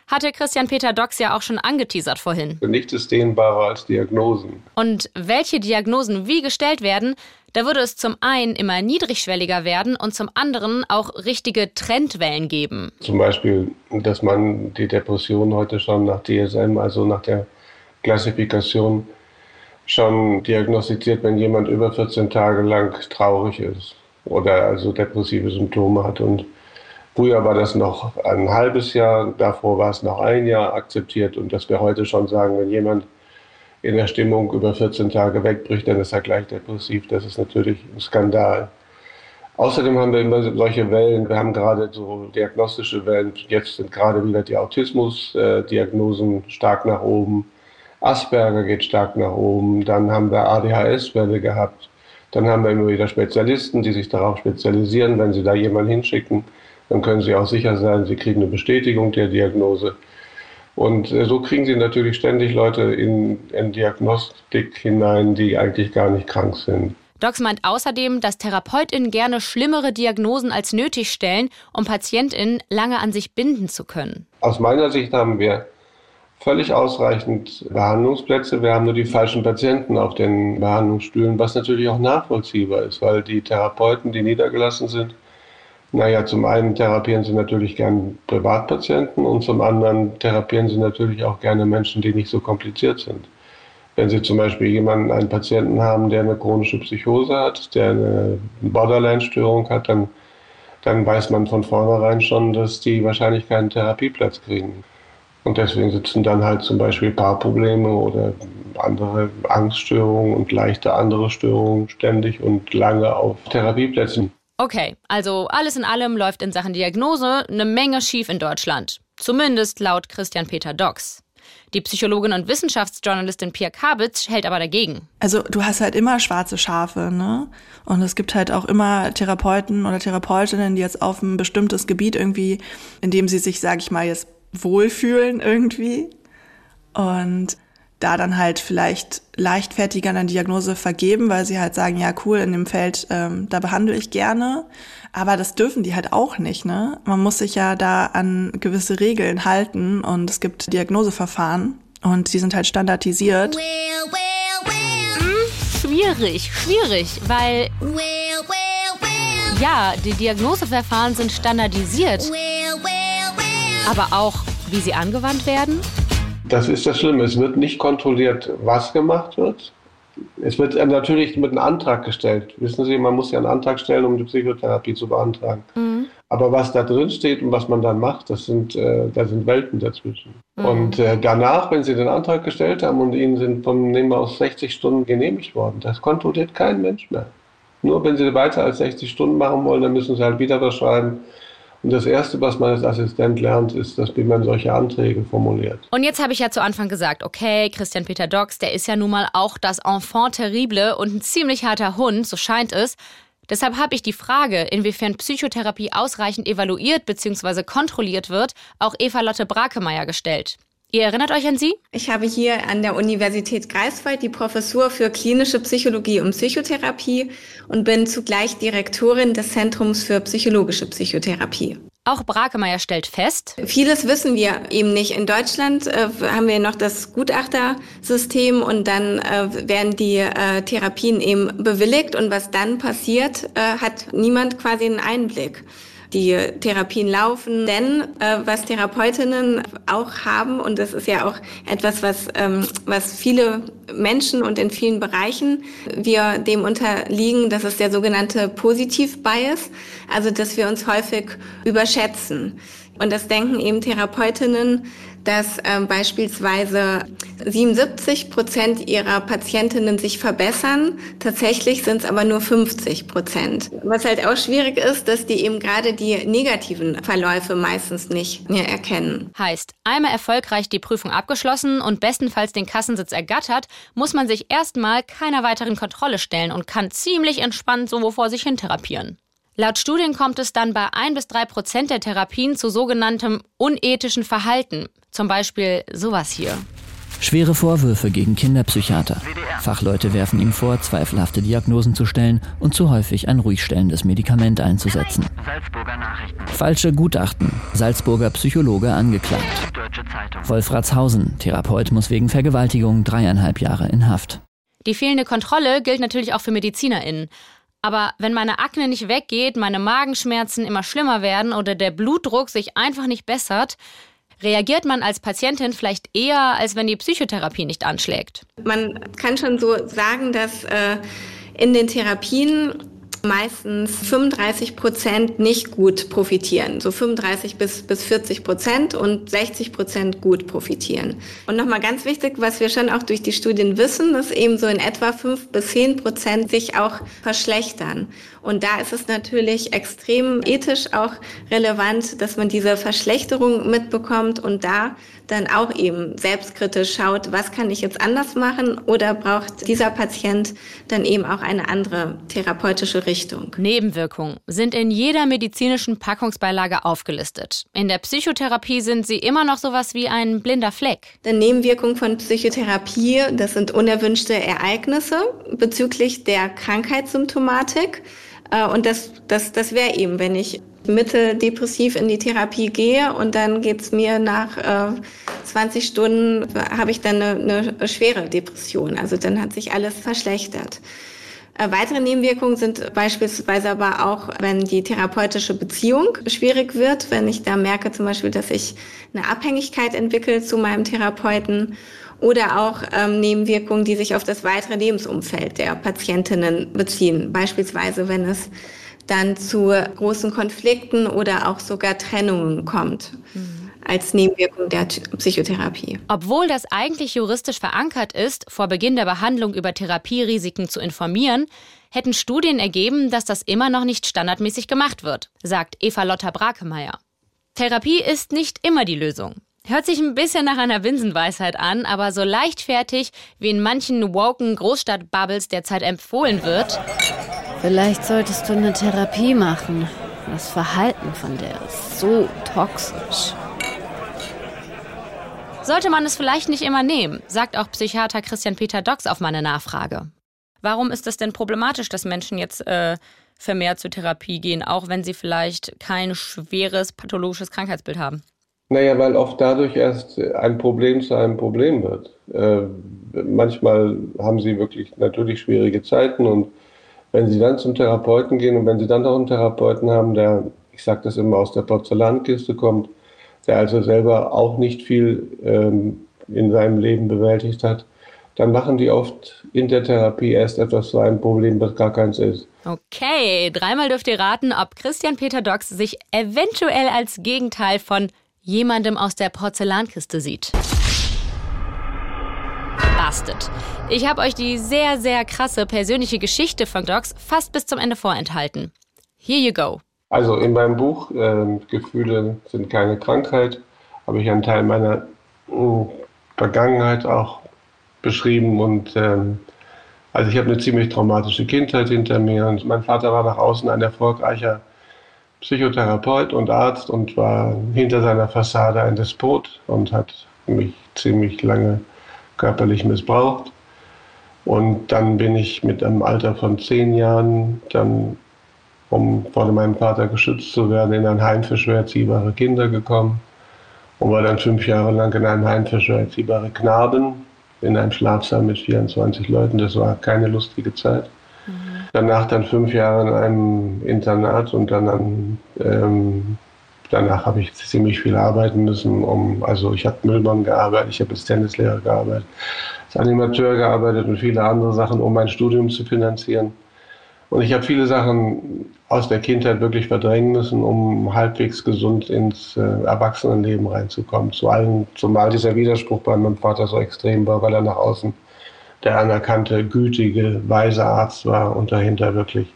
Hatte Christian Peter Dox ja auch schon angeteasert vorhin. Nichts ist dehnbarer als Diagnosen. Und welche Diagnosen wie gestellt werden, da würde es zum einen immer niedrigschwelliger werden und zum anderen auch richtige Trendwellen geben. Zum Beispiel, dass man die Depression heute schon nach DSM, also nach der Klassifikation schon diagnostiziert, wenn jemand über 14 Tage lang traurig ist oder also depressive Symptome hat. Und früher war das noch ein halbes Jahr, davor war es noch ein Jahr akzeptiert und dass wir heute schon sagen, wenn jemand in der Stimmung über 14 Tage wegbricht, dann ist er gleich depressiv. Das ist natürlich ein Skandal. Außerdem haben wir immer solche Wellen. Wir haben gerade so diagnostische Wellen. Jetzt sind gerade wieder die Autismus-Diagnosen stark nach oben. Asperger geht stark nach oben. Dann haben wir ADHS-Welle gehabt. Dann haben wir immer wieder Spezialisten, die sich darauf spezialisieren. Wenn Sie da jemanden hinschicken, dann können Sie auch sicher sein, Sie kriegen eine Bestätigung der Diagnose. Und äh, so kriegen Sie natürlich ständig Leute in, in Diagnostik hinein, die eigentlich gar nicht krank sind. Docs meint außerdem, dass TherapeutInnen gerne schlimmere Diagnosen als nötig stellen, um PatientInnen lange an sich binden zu können. Aus meiner Sicht haben wir völlig ausreichend Behandlungsplätze. Wir haben nur die falschen Patienten auf den Behandlungsstühlen, was natürlich auch nachvollziehbar ist, weil die Therapeuten, die niedergelassen sind, naja, zum einen therapieren sie natürlich gern Privatpatienten und zum anderen therapieren sie natürlich auch gerne Menschen, die nicht so kompliziert sind. Wenn Sie zum Beispiel jemanden, einen Patienten haben, der eine chronische Psychose hat, der eine Borderline-Störung hat, dann, dann weiß man von vornherein schon, dass die wahrscheinlich keinen Therapieplatz kriegen. Und deswegen sitzen dann halt zum Beispiel Paarprobleme oder andere Angststörungen und leichte andere Störungen ständig und lange auf Therapieplätzen. Okay, also alles in allem läuft in Sachen Diagnose eine Menge schief in Deutschland. Zumindest laut Christian Peter Dox. Die Psychologin und Wissenschaftsjournalistin Pia Kabitz hält aber dagegen. Also du hast halt immer schwarze Schafe, ne? Und es gibt halt auch immer Therapeuten oder Therapeutinnen, die jetzt auf ein bestimmtes Gebiet irgendwie, in dem sie sich, sag ich mal, jetzt wohlfühlen irgendwie und da dann halt vielleicht leichtfertiger eine Diagnose vergeben, weil sie halt sagen, ja cool, in dem Feld, ähm, da behandle ich gerne. Aber das dürfen die halt auch nicht, ne? Man muss sich ja da an gewisse Regeln halten und es gibt Diagnoseverfahren und die sind halt standardisiert. Hm, schwierig, schwierig, weil ja, die Diagnoseverfahren sind standardisiert aber auch, wie sie angewandt werden? Das ist das Schlimme. Es wird nicht kontrolliert, was gemacht wird. Es wird natürlich mit einem Antrag gestellt. Wissen Sie, man muss ja einen Antrag stellen, um die Psychotherapie zu beantragen. Mhm. Aber was da drin steht und was man dann macht, das sind, äh, da sind Welten dazwischen. Mhm. Und äh, danach, wenn Sie den Antrag gestellt haben und Ihnen sind von nehmen wir aus 60 Stunden genehmigt worden, das kontrolliert kein Mensch mehr. Nur wenn sie weiter als 60 Stunden machen wollen, dann müssen sie halt wieder was schreiben. Und das Erste, was man als Assistent lernt, ist, dass wie man solche Anträge formuliert. Und jetzt habe ich ja zu Anfang gesagt, okay, Christian Peter Dox, der ist ja nun mal auch das Enfant terrible und ein ziemlich harter Hund, so scheint es. Deshalb habe ich die Frage, inwiefern Psychotherapie ausreichend evaluiert bzw. kontrolliert wird, auch Eva Lotte Brakemeyer gestellt. Ihr erinnert euch an sie? Ich habe hier an der Universität Greifswald die Professur für klinische Psychologie und Psychotherapie und bin zugleich Direktorin des Zentrums für psychologische Psychotherapie. Auch Brakemeyer stellt fest, vieles wissen wir eben nicht. In Deutschland äh, haben wir noch das Gutachtersystem und dann äh, werden die äh, Therapien eben bewilligt und was dann passiert, äh, hat niemand quasi einen Einblick die Therapien laufen. Denn äh, was Therapeutinnen auch haben, und das ist ja auch etwas, was, ähm, was viele Menschen und in vielen Bereichen wir dem unterliegen, das ist der sogenannte Positiv-Bias, also dass wir uns häufig überschätzen. Und das denken eben Therapeutinnen, dass ähm, beispielsweise 77 Prozent ihrer Patientinnen sich verbessern. Tatsächlich sind es aber nur 50 Prozent. Was halt auch schwierig ist, dass die eben gerade die negativen Verläufe meistens nicht mehr erkennen. Heißt, einmal erfolgreich die Prüfung abgeschlossen und bestenfalls den Kassensitz ergattert, muss man sich erstmal keiner weiteren Kontrolle stellen und kann ziemlich entspannt so vor sich hin therapieren. Laut Studien kommt es dann bei ein bis drei Prozent der Therapien zu sogenanntem unethischen Verhalten. Zum Beispiel sowas hier. Schwere Vorwürfe gegen Kinderpsychiater. Fachleute werfen ihm vor, zweifelhafte Diagnosen zu stellen und zu häufig ein ruhig stellendes Medikament einzusetzen. Falsche Gutachten. Salzburger Psychologe angeklagt. Wolfratshausen. Therapeut muss wegen Vergewaltigung dreieinhalb Jahre in Haft. Die fehlende Kontrolle gilt natürlich auch für MedizinerInnen. Aber wenn meine Akne nicht weggeht, meine Magenschmerzen immer schlimmer werden oder der Blutdruck sich einfach nicht bessert, reagiert man als Patientin vielleicht eher, als wenn die Psychotherapie nicht anschlägt. Man kann schon so sagen, dass äh, in den Therapien meistens 35 Prozent nicht gut profitieren. So 35 bis, bis 40 Prozent und 60 Prozent gut profitieren. Und nochmal ganz wichtig, was wir schon auch durch die Studien wissen, dass eben so in etwa 5 bis 10 Prozent sich auch verschlechtern. Und da ist es natürlich extrem ethisch auch relevant, dass man diese Verschlechterung mitbekommt und da dann auch eben selbstkritisch schaut, was kann ich jetzt anders machen oder braucht dieser Patient dann eben auch eine andere therapeutische Richtung. Nebenwirkungen sind in jeder medizinischen Packungsbeilage aufgelistet. In der Psychotherapie sind sie immer noch sowas wie ein blinder Fleck. Die Nebenwirkungen von Psychotherapie, das sind unerwünschte Ereignisse bezüglich der Krankheitssymptomatik. Äh, und das, das, das wäre eben, wenn ich mitteldepressiv in die Therapie gehe und dann geht's mir nach äh, 20 Stunden, habe ich dann eine, eine schwere Depression. Also dann hat sich alles verschlechtert. Äh, weitere Nebenwirkungen sind beispielsweise aber auch, wenn die therapeutische Beziehung schwierig wird, wenn ich da merke zum Beispiel, dass ich eine Abhängigkeit entwickle zu meinem Therapeuten oder auch ähm, Nebenwirkungen, die sich auf das weitere Lebensumfeld der Patientinnen beziehen. Beispielsweise, wenn es dann zu großen Konflikten oder auch sogar Trennungen kommt. Mhm als Nebenwirkung der Psychotherapie. Obwohl das eigentlich juristisch verankert ist, vor Beginn der Behandlung über Therapierisiken zu informieren, hätten Studien ergeben, dass das immer noch nicht standardmäßig gemacht wird, sagt Eva Lotta Brakemeyer. Therapie ist nicht immer die Lösung. Hört sich ein bisschen nach einer Binsenweisheit an, aber so leichtfertig, wie in manchen woken Großstadtbubbles derzeit empfohlen wird. Vielleicht solltest du eine Therapie machen. Das Verhalten von der ist so toxisch. Sollte man es vielleicht nicht immer nehmen, sagt auch Psychiater Christian Peter Dox auf meine Nachfrage. Warum ist es denn problematisch, dass Menschen jetzt äh, vermehrt zur Therapie gehen, auch wenn sie vielleicht kein schweres pathologisches Krankheitsbild haben? Naja, weil oft dadurch erst ein Problem zu einem Problem wird. Äh, manchmal haben sie wirklich natürlich schwierige Zeiten und wenn sie dann zum Therapeuten gehen und wenn sie dann noch einen Therapeuten haben, der, ich sage das immer, aus der Porzellankiste kommt, der also selber auch nicht viel ähm, in seinem Leben bewältigt hat, dann machen die oft in der Therapie erst etwas zu einem Problem, das gar keins ist. Okay, dreimal dürft ihr raten, ob Christian Peter Dox sich eventuell als Gegenteil von jemandem aus der Porzellankiste sieht. Casted. Ich habe euch die sehr, sehr krasse persönliche Geschichte von Docs fast bis zum Ende vorenthalten. Here you go. Also in meinem Buch äh, Gefühle sind keine Krankheit habe ich einen Teil meiner äh, Vergangenheit auch beschrieben und ähm, also ich habe eine ziemlich traumatische Kindheit hinter mir und mein Vater war nach außen ein erfolgreicher Psychotherapeut und Arzt und war hinter seiner Fassade ein Despot und hat mich ziemlich lange körperlich missbraucht. Und dann bin ich mit einem Alter von zehn Jahren dann, um von meinem Vater geschützt zu werden, in ein Heim für schwer erziehbare Kinder gekommen und war dann fünf Jahre lang in einem Heim für schwer erziehbare Knaben in einem Schlafsaal mit 24 Leuten. Das war keine lustige Zeit. Danach dann fünf Jahre in einem Internat und dann an, ähm, danach habe ich ziemlich viel arbeiten müssen. Um, also ich habe Müllmann gearbeitet, ich habe als Tennislehrer gearbeitet, als Animateur gearbeitet und viele andere Sachen, um mein Studium zu finanzieren. Und ich habe viele Sachen aus der Kindheit wirklich verdrängen müssen, um halbwegs gesund ins äh, Erwachsenenleben reinzukommen. Zu allen, zumal dieser Widerspruch bei meinem Vater so extrem war, weil er nach außen der anerkannte, gütige, weise Arzt war und dahinter wirklich,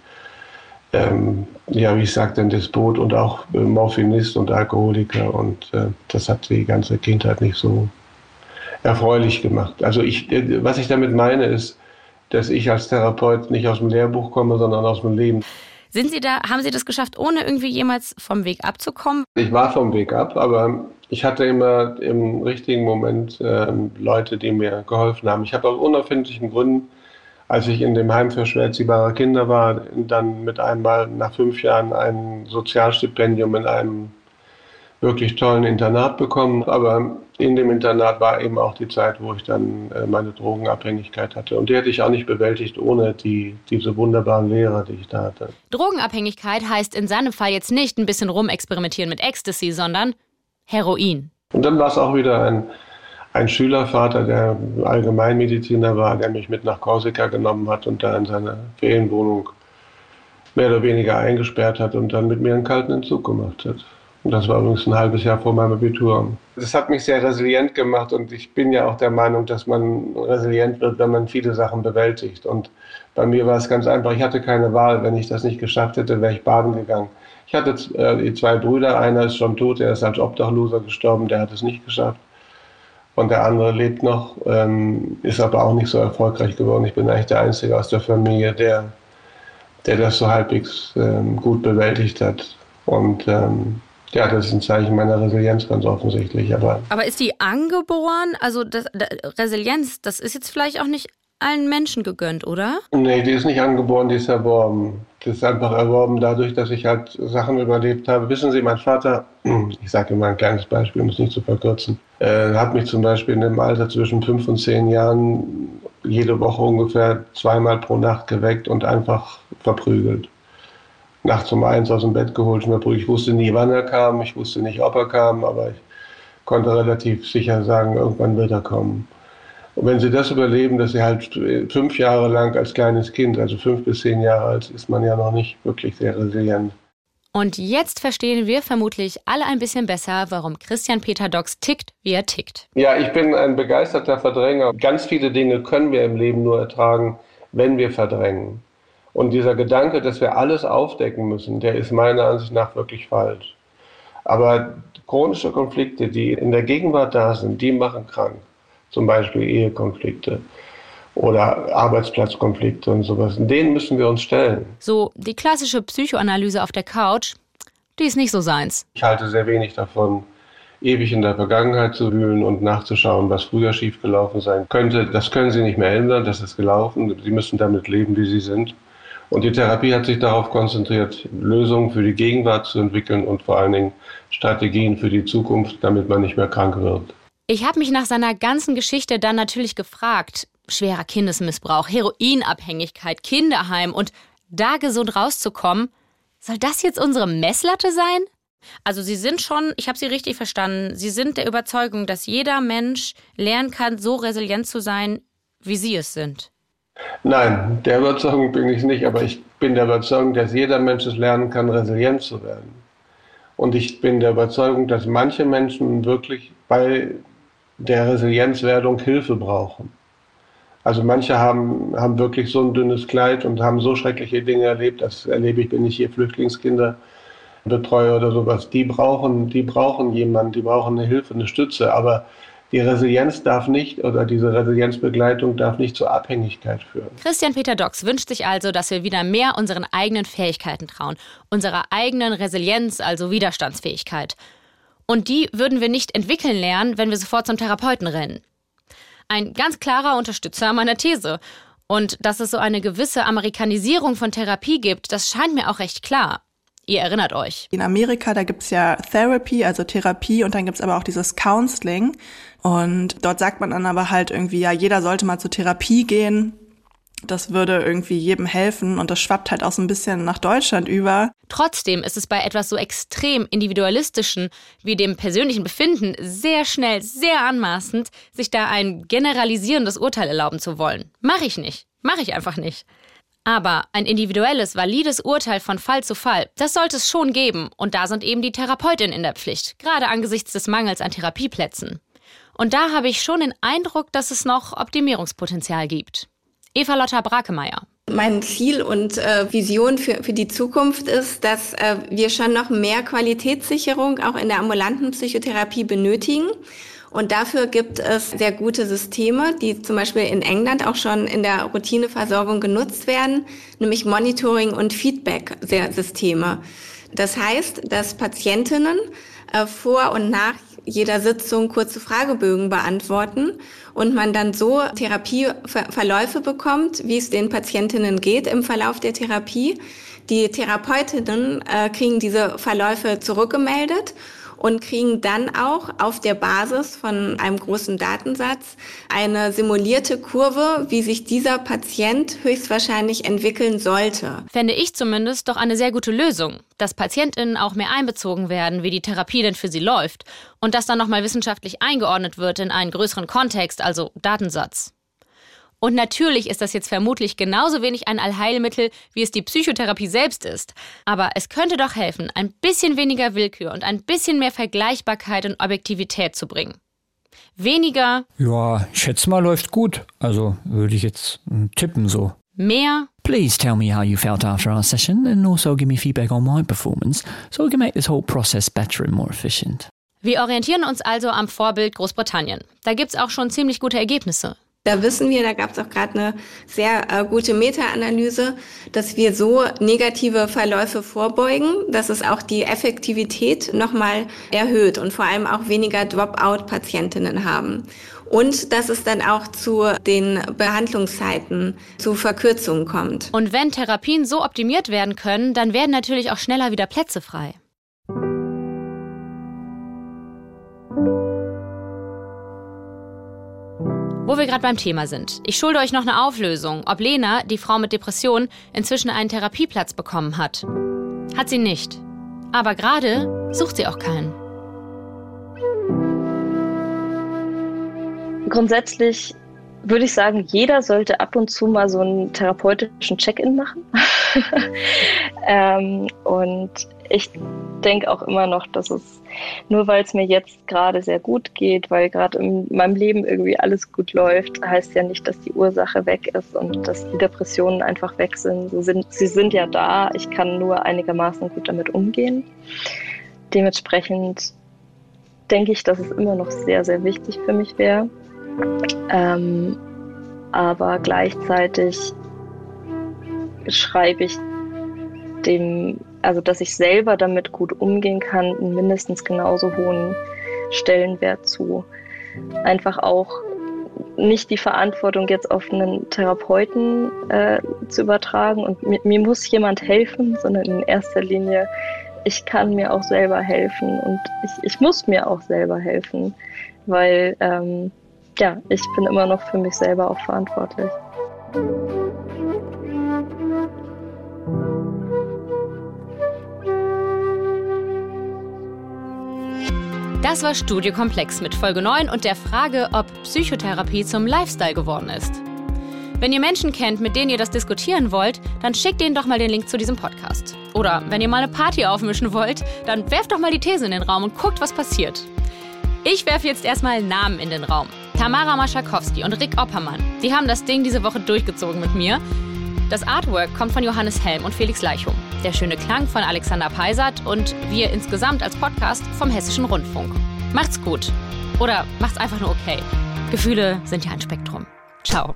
ähm, ja, wie ich sagte, ein Despot und auch äh, Morphinist und Alkoholiker. Und äh, das hat die ganze Kindheit nicht so erfreulich gemacht. Also ich, äh, was ich damit meine, ist, dass ich als Therapeut nicht aus dem Lehrbuch komme, sondern aus dem Leben. Sind Sie da, haben Sie das geschafft, ohne irgendwie jemals vom Weg abzukommen? Ich war vom Weg ab, aber ich hatte immer im richtigen Moment äh, Leute, die mir geholfen haben. Ich habe aus unerfindlichen Gründen, als ich in dem Heim für schwer erziehbare Kinder war, dann mit einmal nach fünf Jahren ein Sozialstipendium in einem wirklich tollen Internat bekommen. Aber in dem Internat war eben auch die Zeit, wo ich dann äh, meine Drogenabhängigkeit hatte. Und die hätte ich auch nicht bewältigt ohne die, diese wunderbaren Lehrer, die ich da hatte. Drogenabhängigkeit heißt in seinem Fall jetzt nicht ein bisschen rumexperimentieren mit Ecstasy, sondern Heroin. Und dann war es auch wieder ein, ein Schülervater, der Allgemeinmediziner war, der mich mit nach Korsika genommen hat und da in seine Ferienwohnung mehr oder weniger eingesperrt hat und dann mit mir einen kalten Entzug gemacht hat. Und das war übrigens ein halbes Jahr vor meinem Abitur. Das hat mich sehr resilient gemacht und ich bin ja auch der Meinung, dass man resilient wird, wenn man viele Sachen bewältigt. Und bei mir war es ganz einfach, ich hatte keine Wahl. Wenn ich das nicht geschafft hätte, wäre ich baden gegangen. Ich hatte äh, zwei Brüder, einer ist schon tot, der ist als Obdachloser gestorben, der hat es nicht geschafft. Und der andere lebt noch, ähm, ist aber auch nicht so erfolgreich geworden. Ich bin eigentlich der Einzige aus der Familie, der, der das so halbwegs ähm, gut bewältigt hat. Und ähm, ja, das ist ein Zeichen meiner Resilienz ganz offensichtlich. Aber, aber ist die angeboren? Also das, Resilienz, das ist jetzt vielleicht auch nicht allen Menschen gegönnt, oder? Nee, die ist nicht angeboren, die ist erworben. Das ist einfach erworben dadurch, dass ich halt Sachen überlebt habe. Wissen Sie, mein Vater, ich sage immer ein kleines Beispiel, um es nicht zu verkürzen, äh, hat mich zum Beispiel in dem Alter zwischen fünf und zehn Jahren jede Woche ungefähr zweimal pro Nacht geweckt und einfach verprügelt nachts um eins aus dem Bett geholt. Ich wusste nie, wann er kam, ich wusste nicht, ob er kam, aber ich konnte relativ sicher sagen, irgendwann wird er kommen. Und wenn Sie das überleben, dass Sie halt fünf Jahre lang als kleines Kind, also fünf bis zehn Jahre alt, ist man ja noch nicht wirklich sehr resilient. Und jetzt verstehen wir vermutlich alle ein bisschen besser, warum Christian Peter Dox tickt, wie er tickt. Ja, ich bin ein begeisterter Verdränger. Ganz viele Dinge können wir im Leben nur ertragen, wenn wir verdrängen. Und dieser Gedanke, dass wir alles aufdecken müssen, der ist meiner Ansicht nach wirklich falsch. Aber chronische Konflikte, die in der Gegenwart da sind, die machen krank. Zum Beispiel Ehekonflikte oder Arbeitsplatzkonflikte und sowas. Denen müssen wir uns stellen. So, die klassische Psychoanalyse auf der Couch, die ist nicht so seins. Ich halte sehr wenig davon, ewig in der Vergangenheit zu wühlen und nachzuschauen, was früher schiefgelaufen sein könnte. Das können Sie nicht mehr ändern, das ist gelaufen. Sie müssen damit leben, wie Sie sind. Und die Therapie hat sich darauf konzentriert, Lösungen für die Gegenwart zu entwickeln und vor allen Dingen Strategien für die Zukunft, damit man nicht mehr krank wird. Ich habe mich nach seiner ganzen Geschichte dann natürlich gefragt, schwerer Kindesmissbrauch, Heroinabhängigkeit, Kinderheim und da gesund rauszukommen, soll das jetzt unsere Messlatte sein? Also Sie sind schon, ich habe Sie richtig verstanden, Sie sind der Überzeugung, dass jeder Mensch lernen kann, so resilient zu sein, wie Sie es sind. Nein, der Überzeugung bin ich nicht, aber ich bin der Überzeugung, dass jeder Mensch es lernen kann, resilient zu werden. Und ich bin der Überzeugung, dass manche Menschen wirklich bei der Resilienzwerdung Hilfe brauchen. Also manche haben, haben wirklich so ein dünnes Kleid und haben so schreckliche Dinge erlebt. Das erlebe ich, wenn ich hier Flüchtlingskinder betreue oder sowas. Die brauchen, die brauchen jemanden, die brauchen eine Hilfe, eine Stütze. Aber die Resilienz darf nicht oder diese Resilienzbegleitung darf nicht zur Abhängigkeit führen. Christian Peter Dox wünscht sich also, dass wir wieder mehr unseren eigenen Fähigkeiten trauen, unserer eigenen Resilienz, also Widerstandsfähigkeit. Und die würden wir nicht entwickeln lernen, wenn wir sofort zum Therapeuten rennen. Ein ganz klarer Unterstützer meiner These. Und dass es so eine gewisse Amerikanisierung von Therapie gibt, das scheint mir auch recht klar. Ihr erinnert euch. In Amerika, da gibt's ja Therapy, also Therapie, und dann gibt's aber auch dieses Counseling. Und dort sagt man dann aber halt irgendwie, ja, jeder sollte mal zur Therapie gehen. Das würde irgendwie jedem helfen und das schwappt halt auch so ein bisschen nach Deutschland über. Trotzdem ist es bei etwas so extrem individualistischen wie dem persönlichen Befinden sehr schnell, sehr anmaßend, sich da ein generalisierendes Urteil erlauben zu wollen. Mach ich nicht. Mach ich einfach nicht. Aber ein individuelles, valides Urteil von Fall zu Fall, das sollte es schon geben. Und da sind eben die Therapeutinnen in der Pflicht, gerade angesichts des Mangels an Therapieplätzen. Und da habe ich schon den Eindruck, dass es noch Optimierungspotenzial gibt. Eva Lotta Brakemeyer. Mein Ziel und äh, Vision für, für die Zukunft ist, dass äh, wir schon noch mehr Qualitätssicherung auch in der ambulanten Psychotherapie benötigen. Und dafür gibt es sehr gute Systeme, die zum Beispiel in England auch schon in der Routineversorgung genutzt werden, nämlich Monitoring- und Feedback-Systeme. Das heißt, dass Patientinnen äh, vor und nach jeder Sitzung kurze Fragebögen beantworten und man dann so Therapieverläufe bekommt, wie es den Patientinnen geht im Verlauf der Therapie. Die Therapeutinnen äh, kriegen diese Verläufe zurückgemeldet und kriegen dann auch auf der Basis von einem großen Datensatz eine simulierte Kurve, wie sich dieser Patient höchstwahrscheinlich entwickeln sollte. Fände ich zumindest doch eine sehr gute Lösung, dass PatientInnen auch mehr einbezogen werden, wie die Therapie denn für sie läuft und das dann nochmal wissenschaftlich eingeordnet wird in einen größeren Kontext, also Datensatz. Und natürlich ist das jetzt vermutlich genauso wenig ein Allheilmittel, wie es die Psychotherapie selbst ist. Aber es könnte doch helfen, ein bisschen weniger Willkür und ein bisschen mehr Vergleichbarkeit und Objektivität zu bringen. Weniger. Ja, ich schätze mal, läuft gut. Also würde ich jetzt hm, tippen so. Mehr. Please tell me how you felt after our session and also give me feedback on my performance so we can make this whole process better and more efficient. Wir orientieren uns also am Vorbild Großbritannien. Da gibt's auch schon ziemlich gute Ergebnisse. Da wissen wir, da gab es auch gerade eine sehr äh, gute Meta-Analyse, dass wir so negative Verläufe vorbeugen, dass es auch die Effektivität nochmal erhöht und vor allem auch weniger Dropout-Patientinnen haben. Und dass es dann auch zu den Behandlungszeiten, zu Verkürzungen kommt. Und wenn Therapien so optimiert werden können, dann werden natürlich auch schneller wieder Plätze frei. Wo wir gerade beim Thema sind. Ich schulde euch noch eine Auflösung, ob Lena, die Frau mit Depression, inzwischen einen Therapieplatz bekommen hat. Hat sie nicht. Aber gerade sucht sie auch keinen. Grundsätzlich würde ich sagen, jeder sollte ab und zu mal so einen therapeutischen Check-in machen. ähm, und ich denke auch immer noch, dass es nur weil es mir jetzt gerade sehr gut geht, weil gerade in meinem Leben irgendwie alles gut läuft, heißt ja nicht, dass die Ursache weg ist und dass die Depressionen einfach weg sind. Sie sind, sie sind ja da, ich kann nur einigermaßen gut damit umgehen. Dementsprechend denke ich, dass es immer noch sehr, sehr wichtig für mich wäre. Ähm, aber gleichzeitig schreibe ich dem also dass ich selber damit gut umgehen kann, einen mindestens genauso hohen Stellenwert zu. Einfach auch nicht die Verantwortung jetzt auf einen Therapeuten äh, zu übertragen und mir, mir, muss jemand helfen, sondern in erster Linie, ich kann mir auch selber helfen und ich, ich muss mir auch selber helfen, weil ähm, ja, ich bin immer noch für mich selber auch verantwortlich. Das war Studio Komplex mit Folge 9 und der Frage, ob Psychotherapie zum Lifestyle geworden ist. Wenn ihr Menschen kennt, mit denen ihr das diskutieren wollt, dann schickt ihnen doch mal den Link zu diesem Podcast. Oder wenn ihr mal eine Party aufmischen wollt, dann werft doch mal die These in den Raum und guckt, was passiert. Ich werfe jetzt erstmal Namen in den Raum. Tamara Maschakowski und Rick Oppermann. Die haben das Ding diese Woche durchgezogen mit mir. Das Artwork kommt von Johannes Helm und Felix Leichum. Der schöne Klang von Alexander Peisert und wir insgesamt als Podcast vom Hessischen Rundfunk. Macht's gut. Oder macht's einfach nur okay. Gefühle sind ja ein Spektrum. Ciao.